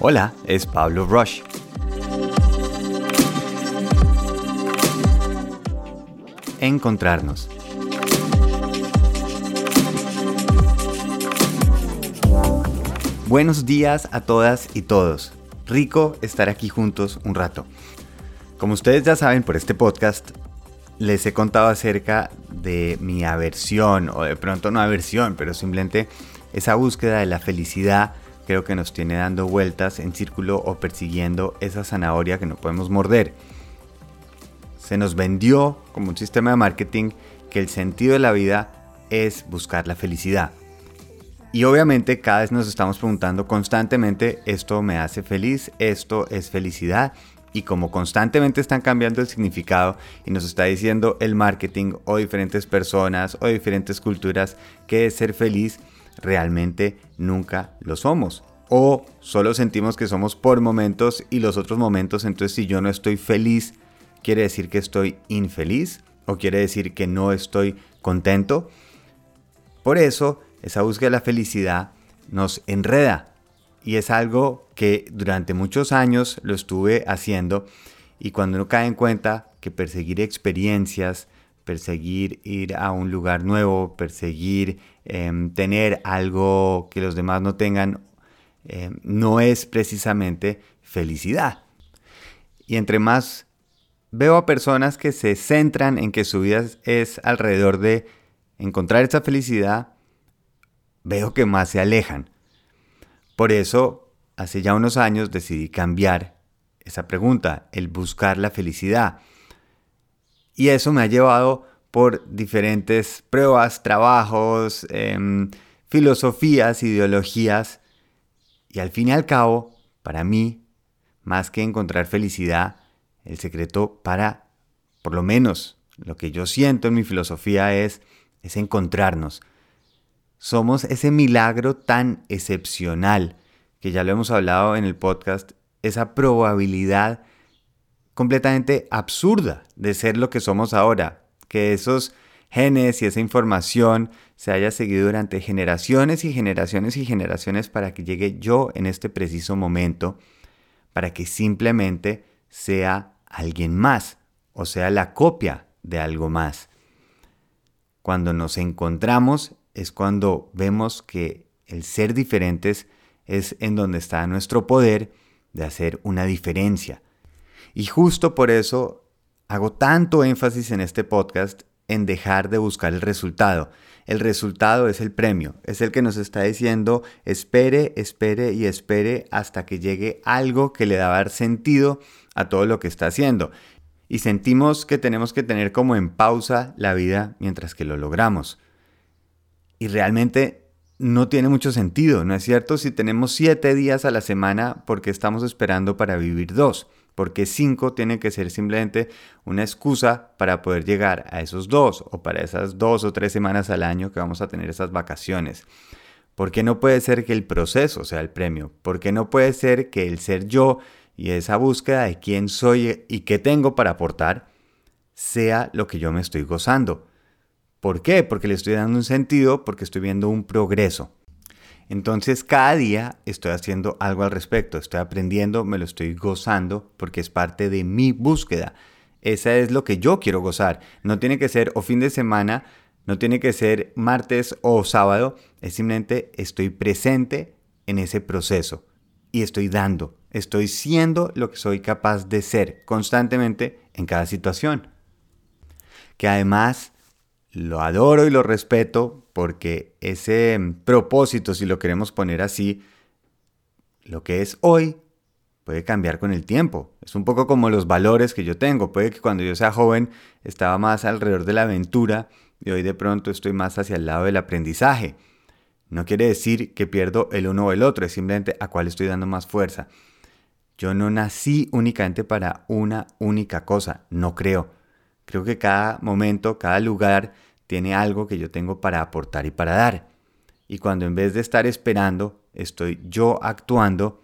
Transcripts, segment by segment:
Hola, es Pablo Rush. Encontrarnos. Buenos días a todas y todos. Rico estar aquí juntos un rato. Como ustedes ya saben por este podcast, les he contado acerca de mi aversión, o de pronto no aversión, pero simplemente esa búsqueda de la felicidad creo que nos tiene dando vueltas en círculo o persiguiendo esa zanahoria que no podemos morder. Se nos vendió como un sistema de marketing que el sentido de la vida es buscar la felicidad. Y obviamente cada vez nos estamos preguntando constantemente, esto me hace feliz, esto es felicidad. Y como constantemente están cambiando el significado y nos está diciendo el marketing o diferentes personas o diferentes culturas que es ser feliz, realmente nunca lo somos. O solo sentimos que somos por momentos y los otros momentos, entonces si yo no estoy feliz, quiere decir que estoy infeliz o quiere decir que no estoy contento. Por eso, esa búsqueda de la felicidad nos enreda y es algo que durante muchos años lo estuve haciendo y cuando uno cae en cuenta que perseguir experiencias, perseguir ir a un lugar nuevo, perseguir em, tener algo que los demás no tengan, em, no es precisamente felicidad. Y entre más veo a personas que se centran en que su vida es alrededor de encontrar esa felicidad, veo que más se alejan. Por eso, hace ya unos años decidí cambiar esa pregunta, el buscar la felicidad. Y eso me ha llevado por diferentes pruebas, trabajos, em, filosofías, ideologías. Y al fin y al cabo, para mí, más que encontrar felicidad, el secreto para, por lo menos, lo que yo siento en mi filosofía es, es encontrarnos. Somos ese milagro tan excepcional, que ya lo hemos hablado en el podcast, esa probabilidad completamente absurda de ser lo que somos ahora, que esos genes y esa información se haya seguido durante generaciones y generaciones y generaciones para que llegue yo en este preciso momento, para que simplemente sea alguien más, o sea, la copia de algo más. Cuando nos encontramos es cuando vemos que el ser diferentes es en donde está nuestro poder de hacer una diferencia, y justo por eso hago tanto énfasis en este podcast en dejar de buscar el resultado. El resultado es el premio, es el que nos está diciendo espere, espere y espere hasta que llegue algo que le da sentido a todo lo que está haciendo. Y sentimos que tenemos que tener como en pausa la vida mientras que lo logramos. Y realmente no tiene mucho sentido, ¿no es cierto? Si tenemos siete días a la semana, porque estamos esperando para vivir dos? Porque 5 tiene que ser simplemente una excusa para poder llegar a esos dos o para esas dos o tres semanas al año que vamos a tener esas vacaciones. ¿Por qué no puede ser que el proceso sea el premio? ¿Por qué no puede ser que el ser yo y esa búsqueda de quién soy y qué tengo para aportar sea lo que yo me estoy gozando? ¿Por qué? Porque le estoy dando un sentido, porque estoy viendo un progreso. Entonces cada día estoy haciendo algo al respecto, estoy aprendiendo, me lo estoy gozando porque es parte de mi búsqueda. Esa es lo que yo quiero gozar. No tiene que ser o fin de semana, no tiene que ser martes o sábado, es simplemente estoy presente en ese proceso y estoy dando, estoy siendo lo que soy capaz de ser constantemente en cada situación. Que además lo adoro y lo respeto porque ese propósito, si lo queremos poner así, lo que es hoy puede cambiar con el tiempo. Es un poco como los valores que yo tengo. Puede que cuando yo sea joven estaba más alrededor de la aventura y hoy de pronto estoy más hacia el lado del aprendizaje. No quiere decir que pierdo el uno o el otro, es simplemente a cuál estoy dando más fuerza. Yo no nací únicamente para una única cosa, no creo. Creo que cada momento, cada lugar tiene algo que yo tengo para aportar y para dar. Y cuando en vez de estar esperando, estoy yo actuando,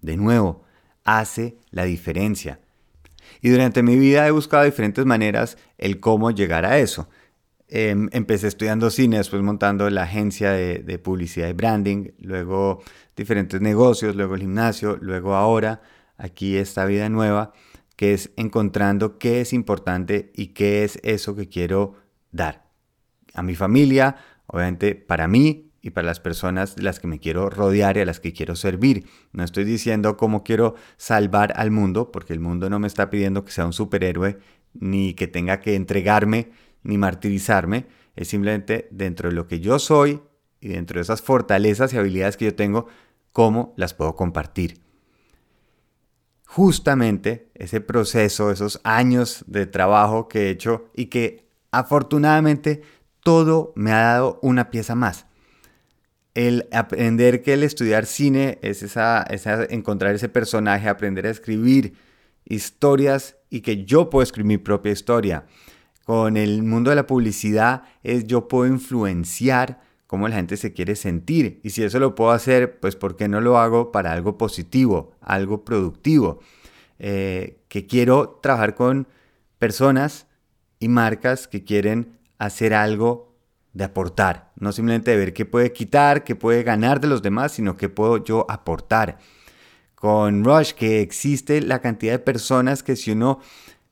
de nuevo, hace la diferencia. Y durante mi vida he buscado diferentes maneras el cómo llegar a eso. em, empecé estudiando cine, después montando la agencia de, de, publicidad y branding, luego diferentes negocios, luego el gimnasio, luego ahora aquí esta vida nueva, que es encontrando qué es importante y qué es eso que quiero dar a mi familia, obviamente para mí, y para las personas de las que me quiero rodear y a las que quiero servir. No estoy diciendo cómo quiero salvar al mundo, porque el mundo no me está pidiendo que sea un superhéroe, ni que tenga que entregarme, ni martirizarme. Es simplemente dentro de lo que yo soy y dentro de esas fortalezas y habilidades que yo tengo, cómo las puedo compartir. Justamente ese proceso, esos años de trabajo que he hecho y que afortunadamente todo me ha dado una pieza más el aprender que el estudiar cine es esa, encontrar ese personaje, aprender a escribir historias y que yo puedo escribir mi propia historia. Con el mundo de la publicidad es yo puedo influenciar cómo la gente se quiere sentir. Y si eso lo puedo hacer, pues ¿por qué no lo hago para algo positivo, algo productivo? Eh, que quiero trabajar con personas y marcas que quieren hacer algo de aportar, no simplemente de ver qué puede quitar, qué puede ganar de los demás, sino qué puedo yo aportar. Con Rush, que existe la cantidad de personas que si uno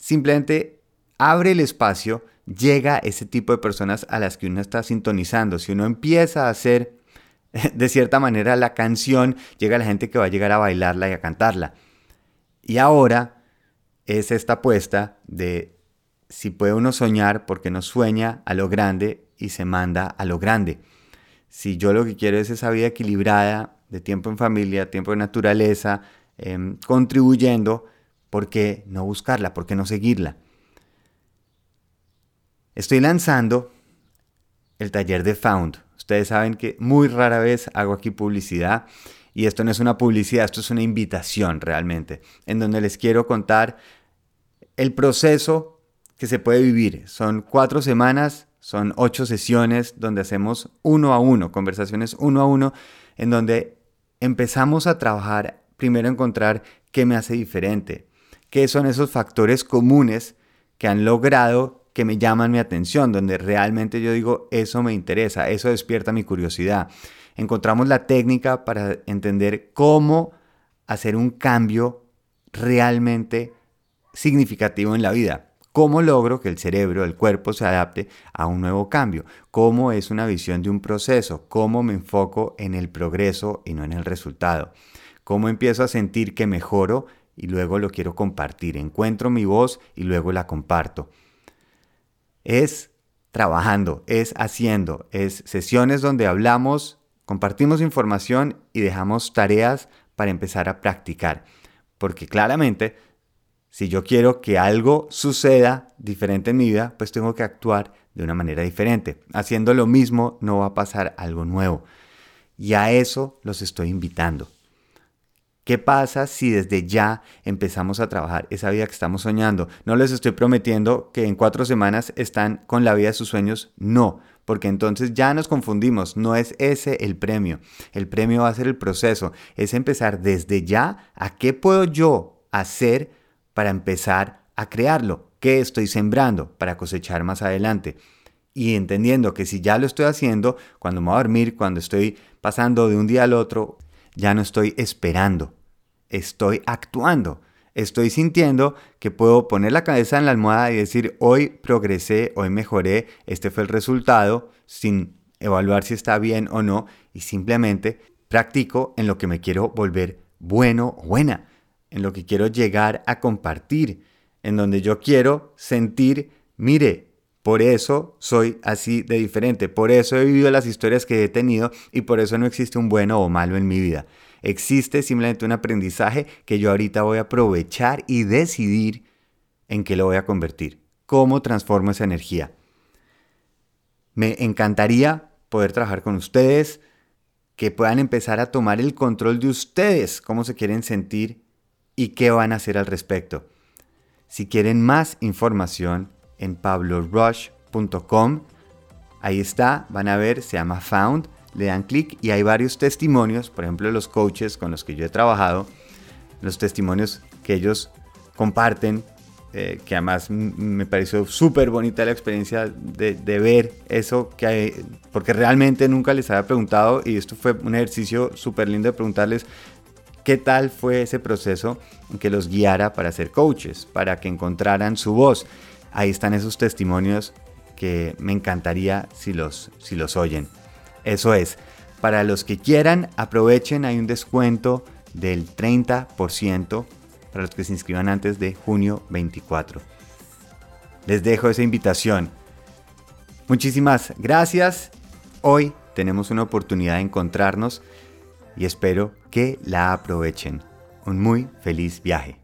simplemente abre el espacio, llega ese tipo de personas a las que uno está sintonizando. Si uno empieza a hacer de cierta manera la canción, llega la gente que va a llegar a bailarla y a cantarla. Y ahora es esta apuesta de si puede uno soñar, porque no sueña a lo grande y se manda a lo grande. Si yo lo que quiero es esa vida equilibrada de tiempo en familia, tiempo en naturaleza, em, contribuyendo, ¿por qué no buscarla? ¿Por qué no seguirla? Estoy lanzando el taller de Found. Ustedes saben que muy rara vez hago aquí publicidad y esto no es una publicidad, esto es una invitación realmente, en donde les quiero contar el proceso que se puede vivir. Son cuatro semanas son ocho sesiones donde hacemos uno a uno, conversaciones uno a uno, en donde empezamos a trabajar, primero a encontrar qué me hace diferente, qué son esos factores comunes que han logrado que me llaman mi atención, donde realmente yo digo, eso me interesa, eso despierta mi curiosidad. Encontramos la técnica para entender cómo hacer un cambio realmente significativo en la vida. ¿Cómo logro que el cerebro, el cuerpo se adapte a un nuevo cambio? ¿Cómo es una visión de un proceso? ¿Cómo me enfoco en el progreso y no en el resultado? ¿Cómo empiezo a sentir que mejoro y luego lo quiero compartir? Encuentro mi voz y luego la comparto. Es trabajando, es haciendo, es sesiones donde hablamos, compartimos información y dejamos tareas para empezar a practicar. Porque claramente si yo quiero que algo suceda diferente en mi vida, pues tengo que actuar de una manera diferente. Haciendo lo mismo no va a pasar algo nuevo. Y a eso los estoy invitando. ¿Qué pasa si desde ya empezamos a trabajar esa vida que estamos soñando? No les estoy prometiendo que en cuatro semanas están con la vida de sus sueños, no, porque entonces ya nos confundimos, no es ese el premio. El premio va a ser el proceso, es empezar desde ya a qué puedo yo hacer para empezar a crearlo. ¿Qué estoy sembrando para cosechar más adelante? Y entendiendo que si ya lo estoy haciendo, cuando me voy a dormir, cuando estoy pasando de un día al otro, ya no estoy esperando, estoy actuando. Estoy sintiendo que puedo poner la cabeza en la almohada y decir, hoy progresé, hoy mejoré, este fue el resultado, sin evaluar si está bien o no, y simplemente practico en lo que me quiero volver bueno o buena en lo que quiero llegar a compartir, en donde yo quiero sentir, mire, por eso soy así de diferente, por eso he vivido las historias que he tenido y por eso no existe un bueno o malo en mi vida. Existe simplemente un aprendizaje que yo ahorita voy a aprovechar y decidir en qué lo voy a convertir, cómo transformo esa energía. Me encantaría poder trabajar con ustedes, que puedan empezar a tomar el control de ustedes, cómo se quieren sentir y qué van a hacer al respecto. Si quieren más información en pablorush.com, ahí está, van a ver, se llama Found, le dan clic y hay varios testimonios, por ejemplo los coaches con los que yo he trabajado, los testimonios que ellos comparten eh, que además me pareció súper bonita la experiencia de, de, ver eso, que porque realmente nunca les había preguntado y esto fue un ejercicio súper lindo de preguntarles qué tal fue ese proceso que los guiara para ser coaches, para que encontraran su voz. Ahí están esos testimonios que me encantaría si los, si los oyen. Eso es, para los que quieran, aprovechen, hay un descuento del 30% para los que se inscriban antes de junio 24. Les dejo esa invitación. Muchísimas gracias. Hoy tenemos una oportunidad de encontrarnos y espero que la aprovechen. Un muy feliz viaje.